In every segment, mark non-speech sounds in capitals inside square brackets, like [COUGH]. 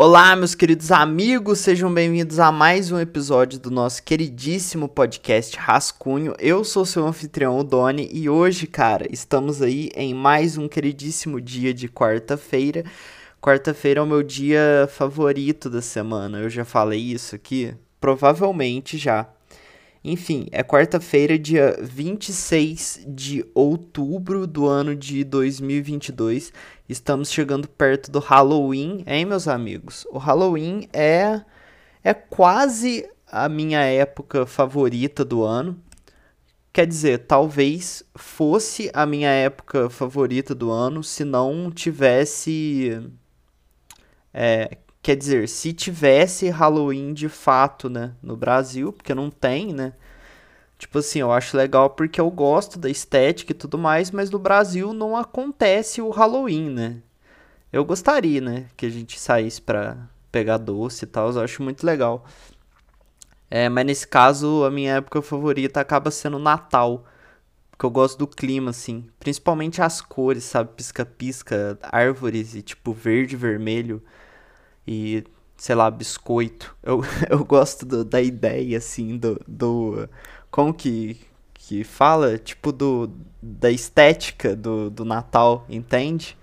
Olá, meus queridos amigos, sejam bem-vindos a mais um episódio do nosso queridíssimo podcast Rascunho. Eu sou seu anfitrião, o Doni, e hoje, cara, estamos aí em mais um queridíssimo dia de quarta-feira. Quarta-feira é o meu dia favorito da semana, eu já falei isso aqui? Provavelmente já. Enfim, é quarta-feira, dia 26 de outubro do ano de 2022. Estamos chegando perto do Halloween, hein, meus amigos? O Halloween é é quase a minha época favorita do ano. Quer dizer, talvez fosse a minha época favorita do ano se não tivesse. É, Quer dizer, se tivesse Halloween de fato, né, no Brasil, porque não tem, né? Tipo assim, eu acho legal porque eu gosto da estética e tudo mais, mas no Brasil não acontece o Halloween, né? Eu gostaria, né, que a gente saísse pra pegar doce e tal, eu acho muito legal. É, mas nesse caso, a minha época favorita acaba sendo Natal. Porque eu gosto do clima, assim. Principalmente as cores, sabe? Pisca-pisca, árvores e tipo verde, vermelho e, sei lá, biscoito. Eu, [LAUGHS] eu gosto do, da ideia, assim, do, do. Como que, que fala? Tipo, do, da estética do, do Natal, entende?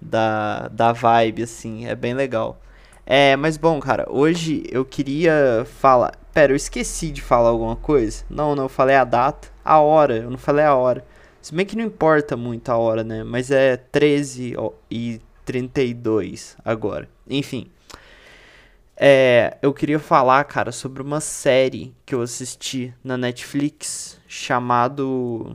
Da, da vibe, assim, é bem legal. É, mas bom, cara, hoje eu queria falar. Pera, eu esqueci de falar alguma coisa? Não, não, eu falei a data, a hora, eu não falei a hora. Se bem que não importa muito a hora, né? Mas é 13 e 32 agora. Enfim. É, eu queria falar, cara, sobre uma série que eu assisti na Netflix chamado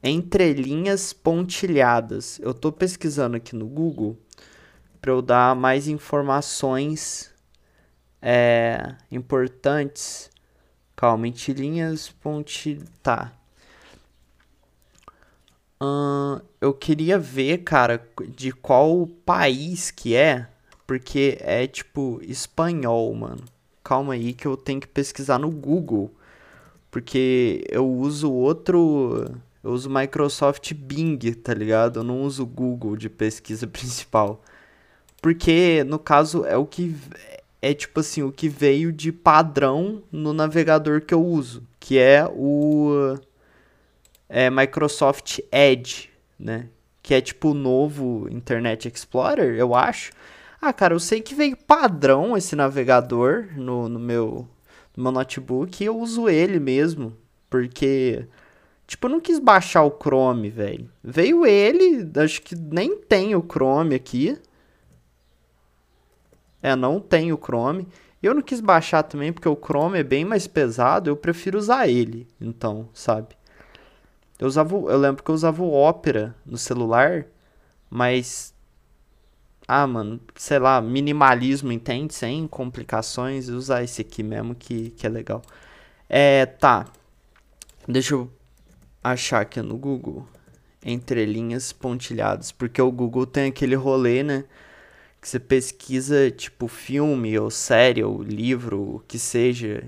Entrelinhas Pontilhadas. Eu tô pesquisando aqui no Google para eu dar mais informações é, importantes. Calma, entrelinhas pontilhadas. Tá. Hum, eu queria ver, cara, de qual país que é porque é tipo espanhol, mano. Calma aí que eu tenho que pesquisar no Google. Porque eu uso outro. Eu uso Microsoft Bing, tá ligado? Eu não uso Google de pesquisa [LAUGHS] principal. Porque, no caso, é o que. É tipo assim, o que veio de padrão no navegador que eu uso. Que é o. É Microsoft Edge, né? Que é tipo o novo Internet Explorer, eu acho. Ah, cara, eu sei que veio padrão esse navegador no, no, meu, no meu notebook e eu uso ele mesmo. Porque, tipo, eu não quis baixar o Chrome, velho. Veio ele, acho que nem tem o Chrome aqui. É, não tem o Chrome. Eu não quis baixar também porque o Chrome é bem mais pesado, eu prefiro usar ele, então, sabe? Eu usava, eu lembro que eu usava o Opera no celular, mas ah, mano, sei lá, minimalismo, entende? Sem complicações, usar esse aqui mesmo que, que é legal. É, tá. Deixa eu achar aqui no Google. Entrelinhas pontilhadas. Porque o Google tem aquele rolê, né? Que você pesquisa, tipo, filme, ou série, ou livro, o que seja.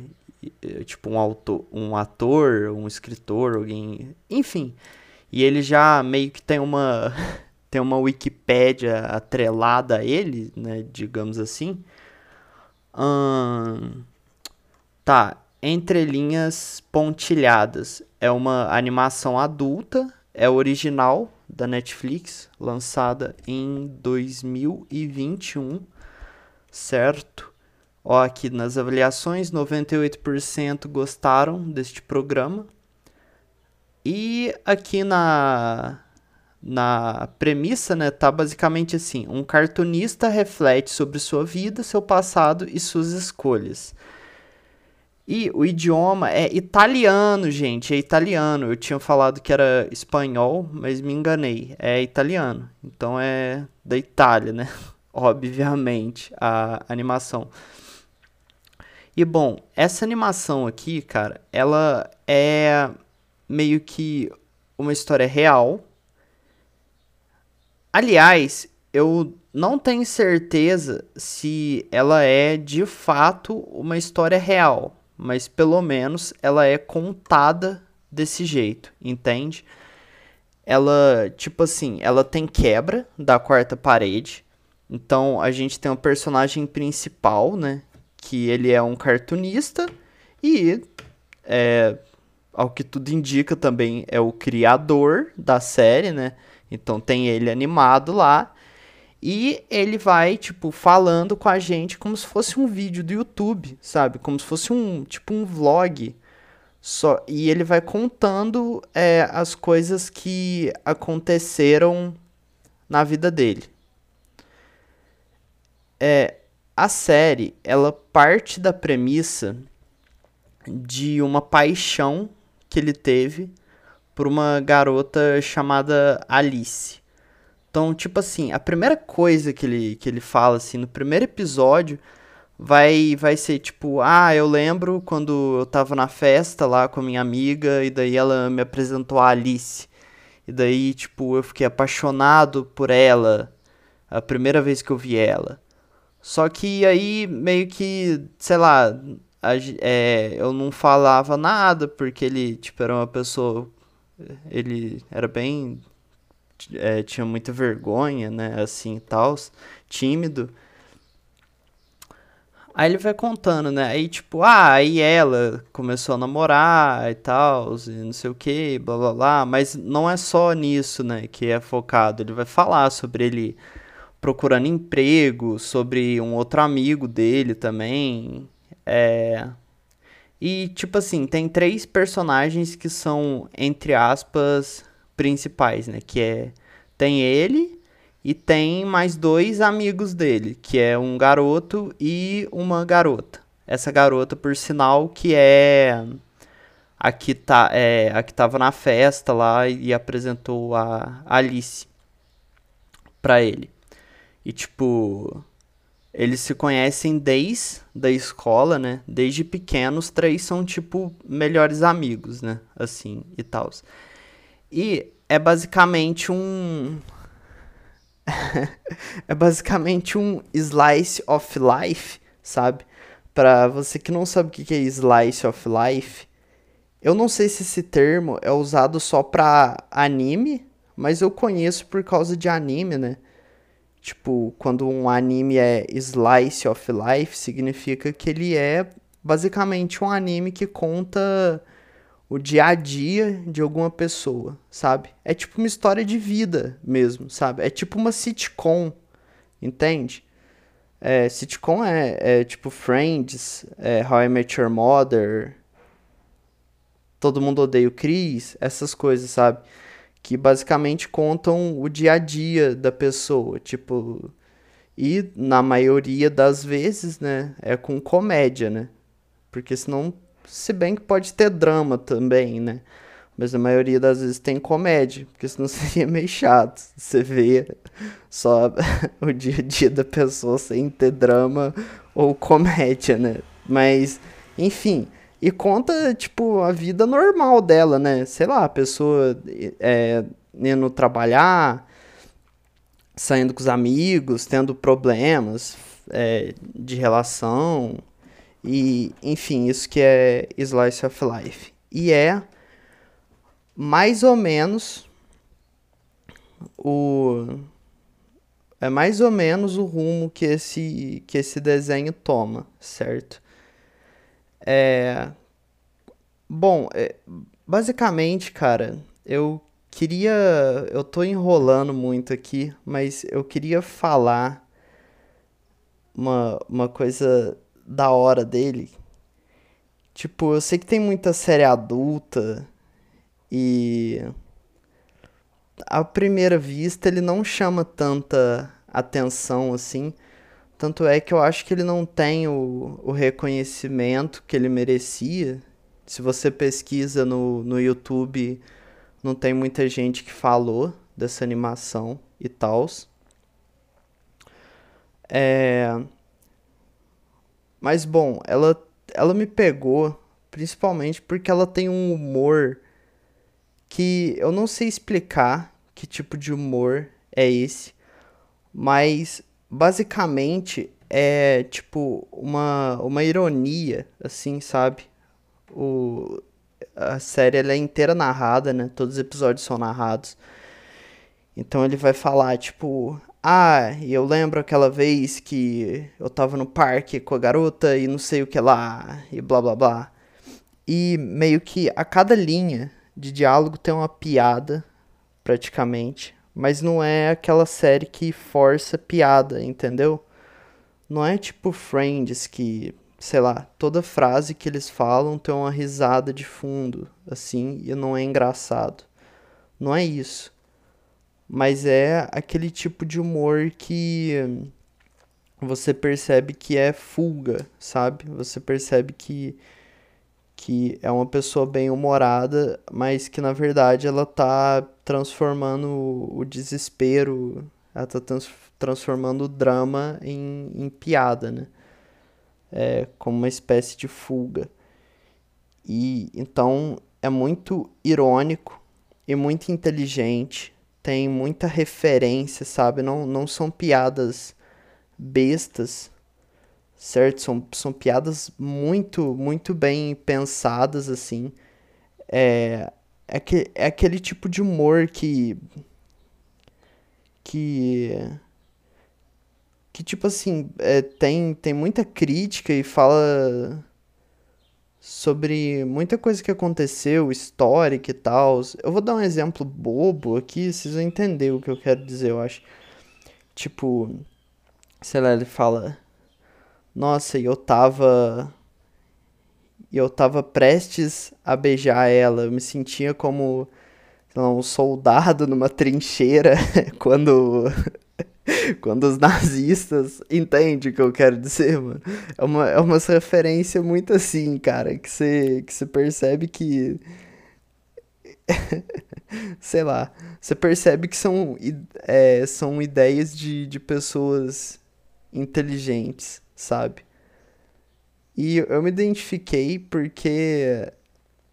Tipo, um, autor, um ator, um escritor, alguém. Enfim. E ele já meio que tem uma. [LAUGHS] tem uma Wikipédia atrelada a ele, né, digamos assim. Hum, tá, Entre Linhas Pontilhadas é uma animação adulta, é original da Netflix, lançada em 2021, certo? Ó, aqui nas avaliações, 98% gostaram deste programa. E aqui na na premissa, né, tá basicamente assim: um cartunista reflete sobre sua vida, seu passado e suas escolhas. E o idioma é italiano, gente, é italiano. Eu tinha falado que era espanhol, mas me enganei. É italiano. Então é da Itália, né? [LAUGHS] Obviamente, a animação. E bom, essa animação aqui, cara, ela é meio que uma história real, Aliás, eu não tenho certeza se ela é de fato uma história real, mas pelo menos ela é contada desse jeito, entende? Ela, tipo assim, ela tem quebra da quarta parede, Então a gente tem um personagem principal, né? Que ele é um cartunista e é, ao que tudo indica também é o criador da série, né? Então tem ele animado lá. E ele vai, tipo, falando com a gente como se fosse um vídeo do YouTube, sabe? Como se fosse um, tipo, um vlog. Só, e ele vai contando é, as coisas que aconteceram na vida dele. É, a série, ela parte da premissa de uma paixão que ele teve por uma garota chamada Alice. Então, tipo assim, a primeira coisa que ele, que ele fala, assim, no primeiro episódio, vai, vai ser tipo, ah, eu lembro quando eu tava na festa lá com a minha amiga, e daí ela me apresentou a Alice. E daí, tipo, eu fiquei apaixonado por ela a primeira vez que eu vi ela. Só que aí, meio que, sei lá, a, é, eu não falava nada, porque ele, tipo, era uma pessoa. Ele era bem. É, tinha muita vergonha, né? Assim e tal, tímido. Aí ele vai contando, né? Aí, tipo, ah, aí ela começou a namorar e tal, e não sei o que, blá blá blá. Mas não é só nisso, né? Que é focado. Ele vai falar sobre ele procurando emprego, sobre um outro amigo dele também. É... E, tipo assim, tem três personagens que são, entre aspas, principais, né? Que é. Tem ele e tem mais dois amigos dele, que é um garoto e uma garota. Essa garota, por sinal, que é a que, tá, é, a que tava na festa lá e apresentou a Alice pra ele. E tipo, eles se conhecem desde da escola, né? Desde pequenos, três são tipo melhores amigos, né? Assim e tal. E é basicamente um [LAUGHS] é basicamente um slice of life, sabe? Para você que não sabe o que é slice of life, eu não sei se esse termo é usado só pra anime, mas eu conheço por causa de anime, né? Tipo, quando um anime é slice of life, significa que ele é basicamente um anime que conta o dia a dia de alguma pessoa, sabe? É tipo uma história de vida mesmo, sabe? É tipo uma sitcom, entende? É, sitcom é, é tipo Friends, é How I Met Your Mother, Todo Mundo Odeia o Chris, essas coisas, sabe? Que basicamente contam o dia a dia da pessoa, tipo, e na maioria das vezes, né, é com comédia, né? Porque senão, se bem que pode ter drama também, né? Mas na maioria das vezes tem comédia, porque senão [LAUGHS] seria meio chato. Você vê só [LAUGHS] o dia a dia da pessoa sem ter drama ou comédia, né? Mas, enfim, e conta, tipo, a vida normal dela, né? Sei lá, a pessoa é, indo trabalhar, saindo com os amigos, tendo problemas é, de relação. E, enfim, isso que é Slice of Life. E é mais ou menos o é mais ou menos o rumo que esse que esse desenho toma, certo? É... Bom, é... basicamente, cara, eu queria. Eu tô enrolando muito aqui, mas eu queria falar uma, uma coisa da hora dele. Tipo, eu sei que tem muita série adulta e. À primeira vista ele não chama tanta atenção assim. Tanto é que eu acho que ele não tem o, o reconhecimento que ele merecia. Se você pesquisa no, no YouTube, não tem muita gente que falou dessa animação e tal. É... Mas bom, ela, ela me pegou principalmente porque ela tem um humor que eu não sei explicar que tipo de humor é esse, mas basicamente é tipo uma, uma ironia, assim, sabe? O, a série ela é inteira narrada, né? Todos os episódios são narrados. Então ele vai falar, tipo, ah, eu lembro aquela vez que eu tava no parque com a garota e não sei o que lá, e blá blá blá. E meio que a cada linha de diálogo tem uma piada, praticamente. Mas não é aquela série que força piada, entendeu? Não é tipo Friends que, sei lá, toda frase que eles falam tem uma risada de fundo, assim, e não é engraçado. Não é isso mas é aquele tipo de humor que você percebe que é fuga, sabe? Você percebe que que é uma pessoa bem humorada, mas que na verdade ela tá transformando o desespero, ela tá trans transformando o drama em, em piada, né? É, como uma espécie de fuga. E então é muito irônico e muito inteligente tem muita referência, sabe? Não, não são piadas bestas, certo? São, são piadas muito, muito bem pensadas, assim. É, é, que, é aquele tipo de humor que. que. que, tipo assim, é, tem, tem muita crítica e fala sobre muita coisa que aconteceu, histórica e tal. Eu vou dar um exemplo bobo aqui, vocês vão entender o que eu quero dizer, eu acho. Tipo, sei lá, ele fala: Nossa, eu tava. Eu tava prestes a beijar ela, eu me sentia como lá, um soldado numa trincheira [LAUGHS] quando [LAUGHS] quando os nazistas entendem o que eu quero dizer, mano. É uma, é uma referência muito assim, cara, que você que percebe que. [LAUGHS] Sei lá. Você percebe que são, é, são ideias de, de pessoas inteligentes, sabe? E eu me identifiquei porque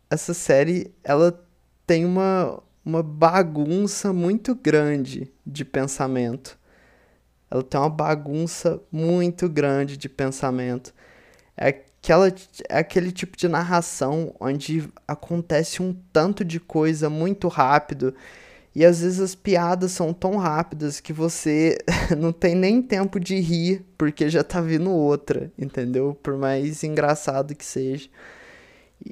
essa série, ela tem uma, uma bagunça muito grande de pensamento ela tem uma bagunça muito grande de pensamento. É, aquela, é aquele tipo de narração onde acontece um tanto de coisa muito rápido. E às vezes as piadas são tão rápidas que você [LAUGHS] não tem nem tempo de rir, porque já tá vindo outra, entendeu? Por mais engraçado que seja.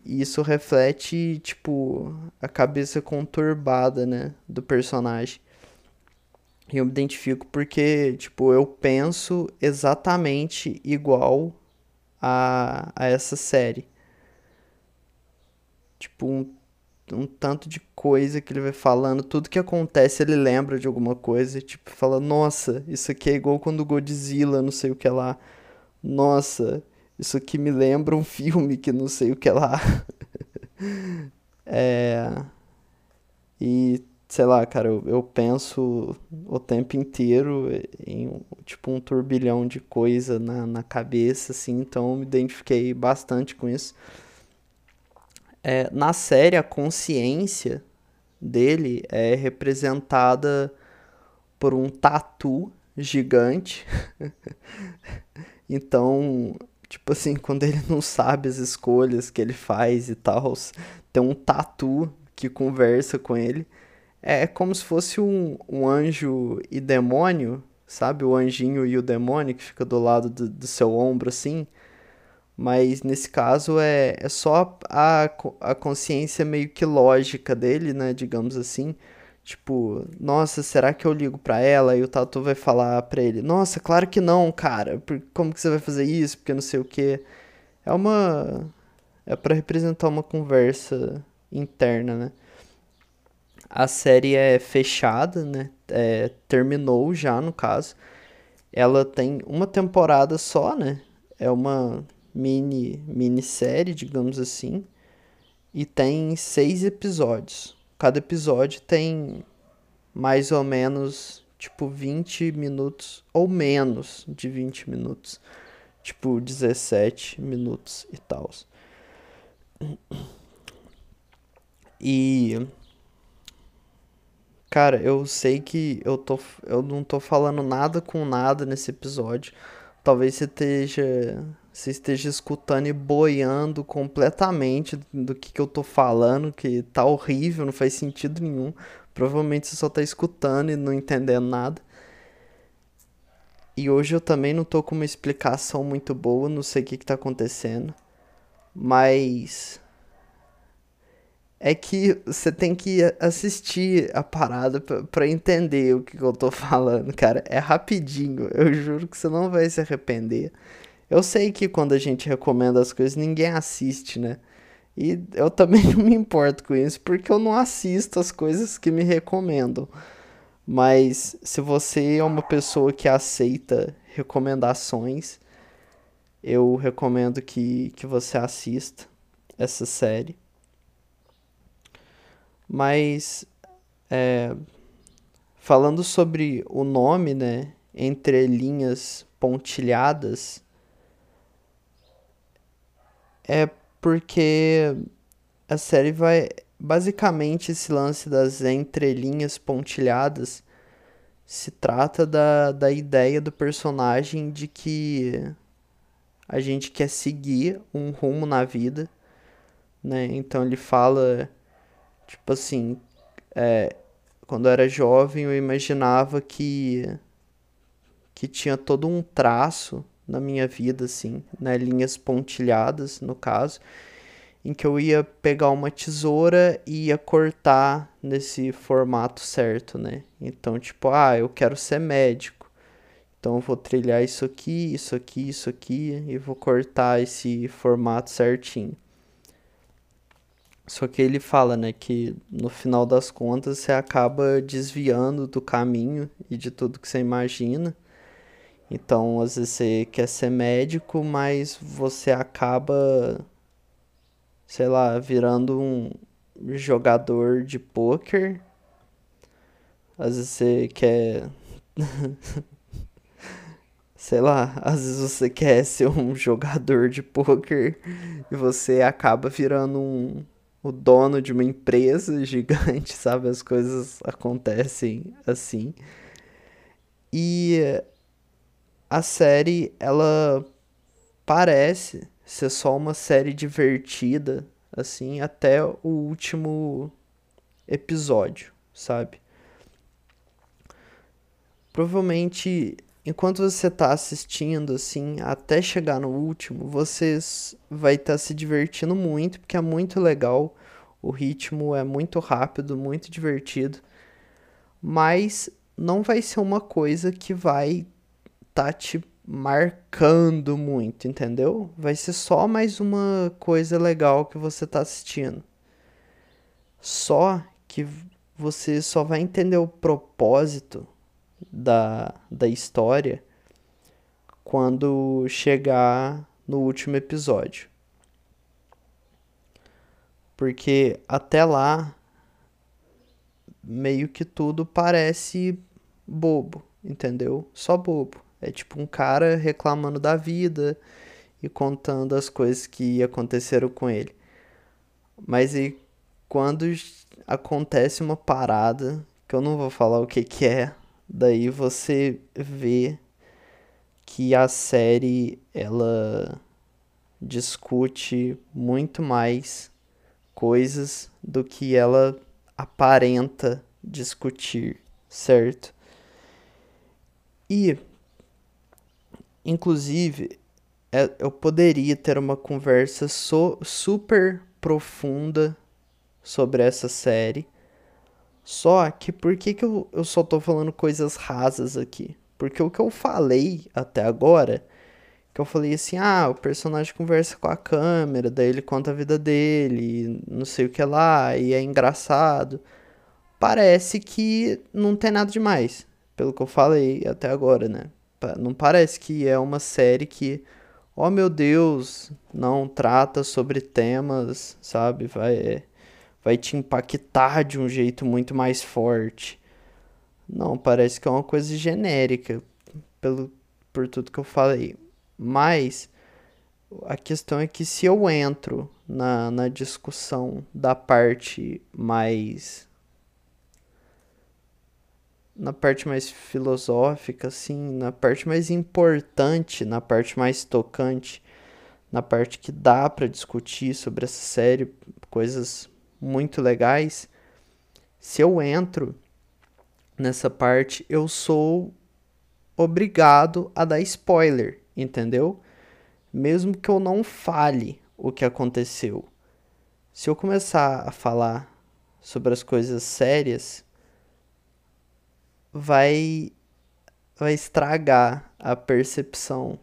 E isso reflete, tipo, a cabeça conturbada, né, do personagem. E eu me identifico porque, tipo, eu penso exatamente igual a, a essa série. Tipo, um, um tanto de coisa que ele vai falando, tudo que acontece ele lembra de alguma coisa, tipo, fala, nossa, isso aqui é igual quando Godzilla, não sei o que lá. Nossa, isso aqui me lembra um filme que não sei o que lá. [LAUGHS] é. E sei lá, cara, eu, eu penso o tempo inteiro em tipo um turbilhão de coisa na, na cabeça, assim, então eu me identifiquei bastante com isso. É, na série, a consciência dele é representada por um tatu gigante. [LAUGHS] então, tipo assim, quando ele não sabe as escolhas que ele faz e tal, tem um tatu que conversa com ele. É como se fosse um, um anjo e demônio, sabe? O anjinho e o demônio que fica do lado do, do seu ombro, assim. Mas nesse caso é, é só a, a consciência meio que lógica dele, né? Digamos assim. Tipo, nossa, será que eu ligo pra ela? E o Tatu vai falar pra ele: Nossa, claro que não, cara. Como que você vai fazer isso? Porque não sei o que. É uma. É para representar uma conversa interna, né? A série é fechada, né? É, terminou já, no caso. Ela tem uma temporada só, né? É uma mini minissérie, digamos assim. E tem seis episódios. Cada episódio tem mais ou menos, tipo, 20 minutos ou menos de 20 minutos. Tipo, 17 minutos e tal. E Cara, eu sei que eu, tô, eu não tô falando nada com nada nesse episódio. Talvez você esteja, você esteja escutando e boiando completamente do que, que eu tô falando, que tá horrível, não faz sentido nenhum. Provavelmente você só tá escutando e não entendendo nada. E hoje eu também não tô com uma explicação muito boa, não sei o que, que tá acontecendo. Mas. É que você tem que assistir a parada pra, entender o que, que eu tô falando, cara. É rapidinho, eu juro que você não vai se arrepender. Eu sei que quando a gente recomenda as coisas, ninguém assiste, né? E eu também [LAUGHS] não me importo com isso, porque eu não assisto as coisas que me recomendam. Mas se você é uma pessoa que aceita recomendações, eu recomendo que, que você assista essa série. Mas é, falando sobre o nome, né? Entre linhas pontilhadas, é porque a série vai. Basicamente, esse lance das entrelinhas pontilhadas se trata da, da ideia do personagem de que a gente quer seguir um rumo na vida, né? Então ele fala, tipo assim, é, quando eu era jovem eu imaginava que que tinha todo um traço na minha vida, assim, né? Linhas pontilhadas, no caso, em que eu ia pegar uma tesoura e ia cortar nesse formato certo, né? Então, tipo, ah, eu quero ser médico. Então eu vou trilhar isso aqui, isso aqui, isso aqui e vou cortar esse formato certinho. Só que ele fala, né, que no final das contas você acaba desviando do caminho e de tudo que você imagina. Então, às vezes você quer ser médico, mas você acaba, sei lá, virando um jogador de poker. Às vezes você quer. [LAUGHS] sei lá, às vezes você quer ser um jogador de poker e você acaba virando um o dono de uma empresa [LAUGHS] gigante, sabe? As coisas acontecem assim. E a série ela parece ser só uma série divertida assim até o último episódio, sabe? Provavelmente enquanto você está assistindo assim, até chegar no último, você vai estar tá se divertindo muito, porque é muito legal. O ritmo é muito rápido, muito divertido. Mas não vai ser uma coisa que vai tá te marcando muito, entendeu? Vai ser só mais uma coisa legal que você tá assistindo. Só que você só vai entender o propósito da, da história quando chegar no último episódio. Porque até lá meio que tudo parece bobo, entendeu? Só bobo. É tipo um cara reclamando da vida e contando as coisas que aconteceram com ele. Mas e quando acontece uma parada, que eu não vou falar o que que é, daí você vê que a série ela discute muito mais coisas do que ela aparenta discutir, certo? E Inclusive, é, eu poderia ter uma conversa so, super profunda sobre essa série. Só que por que, que eu, eu só tô falando coisas rasas aqui? Porque o que eu falei até agora, que eu falei assim, ah, o personagem conversa com a câmera, daí ele conta a vida dele, não sei o que lá, e é engraçado. Parece que não tem nada demais, pelo que eu falei até agora, né? Não parece que é uma série que, oh meu Deus, não trata sobre temas, sabe? Vai, vai te impactar de um jeito muito mais forte. Não, parece que é uma coisa genérica, pelo, por tudo que eu falei. Mas a questão é que se eu entro na, na discussão da parte mais na parte mais filosófica, assim, na parte mais importante, na parte mais tocante, na parte que dá para discutir sobre essa série, coisas muito legais. Se eu entro nessa parte, eu sou obrigado a dar spoiler, entendeu? Mesmo que eu não fale o que aconteceu. Se eu começar a falar sobre as coisas sérias, vai vai estragar a percepção.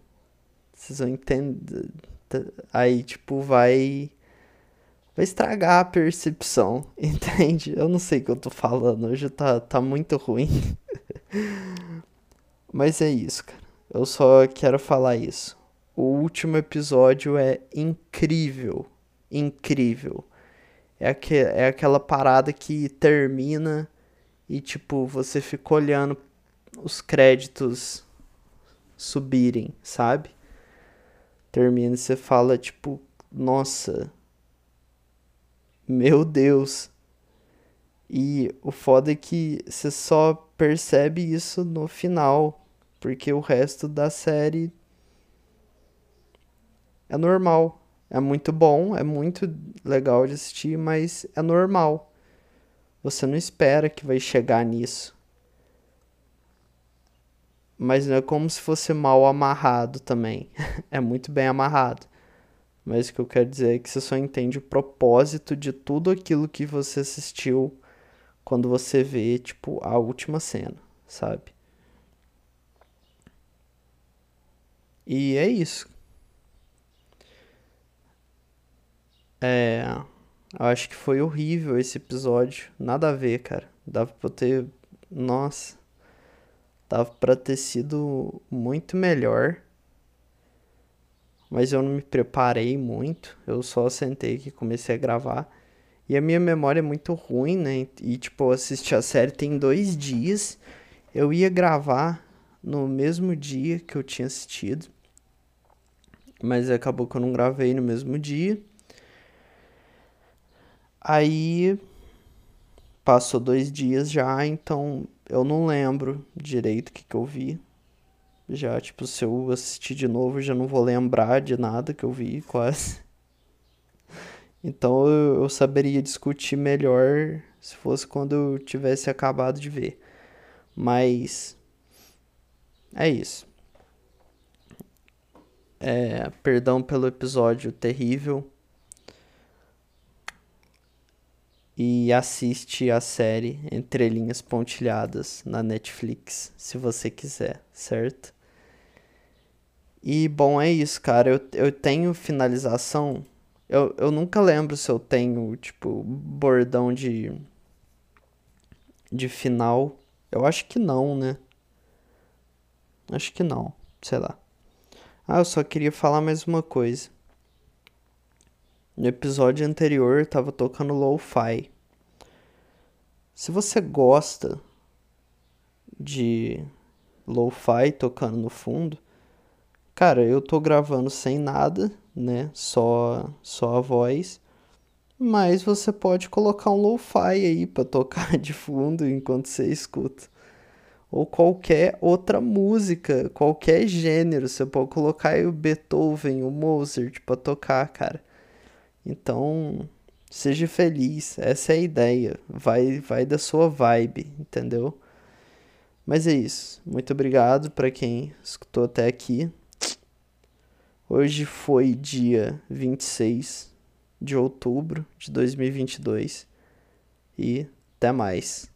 Vocês vão entender. Aí, tipo, vai vai estragar a percepção, [LAUGHS] entende? Eu não sei o que eu tô falando, hoje tá, tá muito ruim. [LAUGHS] Mas é isso, cara. Eu só quero falar isso. O último episódio é incrível. Incrível. É, aqu é aquela parada que termina e, tipo, você fica olhando os créditos subirem, sabe? Termina e você fala, tipo, nossa, meu Deus. E o foda é que você só percebe isso no final, porque o resto da série é normal. É muito bom, é muito legal de assistir, mas é normal. Você não espera que vai chegar nisso. Mas não é como se fosse mal amarrado também. [LAUGHS] é muito bem amarrado. Mas o que eu quero dizer é que você só entende o propósito de tudo aquilo que você assistiu quando você vê, tipo, a última cena, sabe? E é isso. É. Eu acho que foi horrível esse episódio. Nada a ver, cara. Dava pra ter. Nossa. Dava pra ter sido muito melhor mas eu não me preparei muito. Eu só sentei que comecei a gravar. E a minha memória é muito ruim, né? E tipo, eu assisti a série tem dois dias. Eu ia gravar no mesmo dia que eu tinha assistido. Mas acabou que eu não gravei no mesmo dia. Aí passou dois dias já, então eu não lembro direito o que, que eu vi. Já, tipo, se eu assistir de novo, já não vou lembrar de nada que eu vi, [LAUGHS] quase. Então eu, eu saberia discutir melhor se fosse quando eu tivesse acabado de ver. Mas. É isso. É, perdão pelo episódio terrível. E assiste a série Entre Linhas Pontilhadas na Netflix, se você quiser, certo? E bom, é isso, cara. Eu, eu tenho finalização. Eu, eu nunca lembro se eu tenho, tipo, bordão de. de final. Eu acho que não, né? Acho que não. Sei lá. Ah, eu só queria falar mais uma coisa. No episódio anterior tava tocando lo-fi. Se você gosta de lo-fi tocando no fundo, Cara, eu tô gravando sem nada, né? Só, só a voz. Mas você pode colocar um lo-fi aí para tocar [LAUGHS] de fundo enquanto você escuta. Ou qualquer outra música, qualquer gênero. Você pode colocar aí o Beethoven, o Mozart para tocar, cara. Então, seja feliz. Essa é a ideia. Vai, vai da sua vibe, entendeu? Mas é isso. Muito obrigado para quem escutou até aqui. Hoje foi dia 26 de outubro de 2022 e até mais.